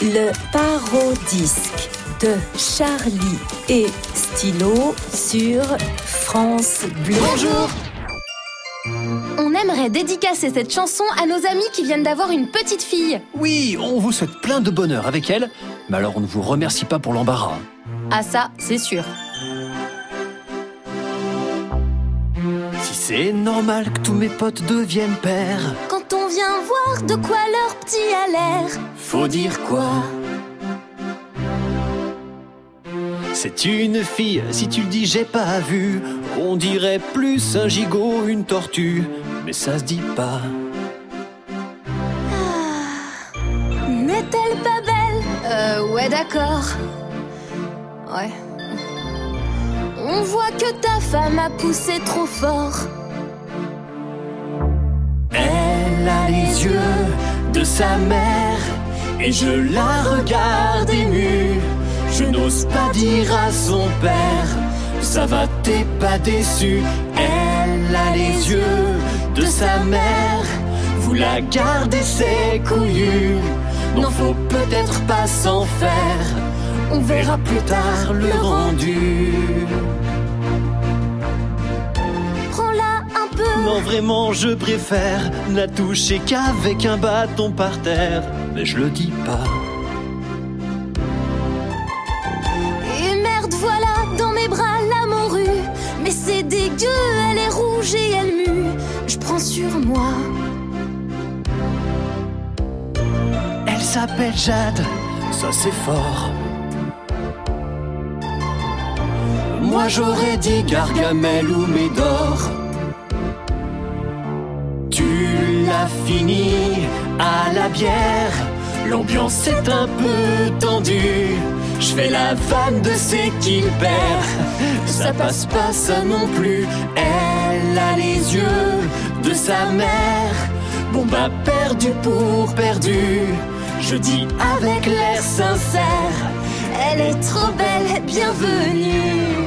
Le parodisque de Charlie et Stylo sur France Bleu. Bonjour On aimerait dédicacer cette chanson à nos amis qui viennent d'avoir une petite fille. Oui, on vous souhaite plein de bonheur avec elle, mais alors on ne vous remercie pas pour l'embarras. Ah ça, c'est sûr. Si c'est normal que tous mes potes deviennent pères, Quand on vient voir de quoi leur petit a l'air, faut dire quoi? C'est une fille, si tu le dis j'ai pas vu, on dirait plus un gigot, une tortue, mais ça se dit pas. n'est-elle pas belle? Euh, ouais d'accord. Ouais. On voit que ta femme a poussé trop fort. Elle a les yeux de sa mère et je la regarde émue. Je n'ose pas dire à son père, ça va t'es pas déçu. Elle a les yeux de sa mère, vous la gardez c'est couillu. N'en faut peut-être pas s'en faire, on verra plus tard le rendu. Non, vraiment, je préfère la toucher qu'avec un bâton par terre. Mais je le dis pas. Et merde, voilà dans mes bras la morue. Mais c'est dégueu, elle est rouge et elle mue. Je prends sur moi. Elle s'appelle Jade, ça c'est fort. Moi j'aurais dit Gargamel ou Médor. Fini à la bière. L'ambiance est un peu tendue. Je fais la vanne de c'est qu'il perd. Ça passe pas ça non plus. Elle a les yeux de sa mère. Bon bah perdu pour perdu. Je dis avec l'air sincère. Elle est trop belle, bienvenue.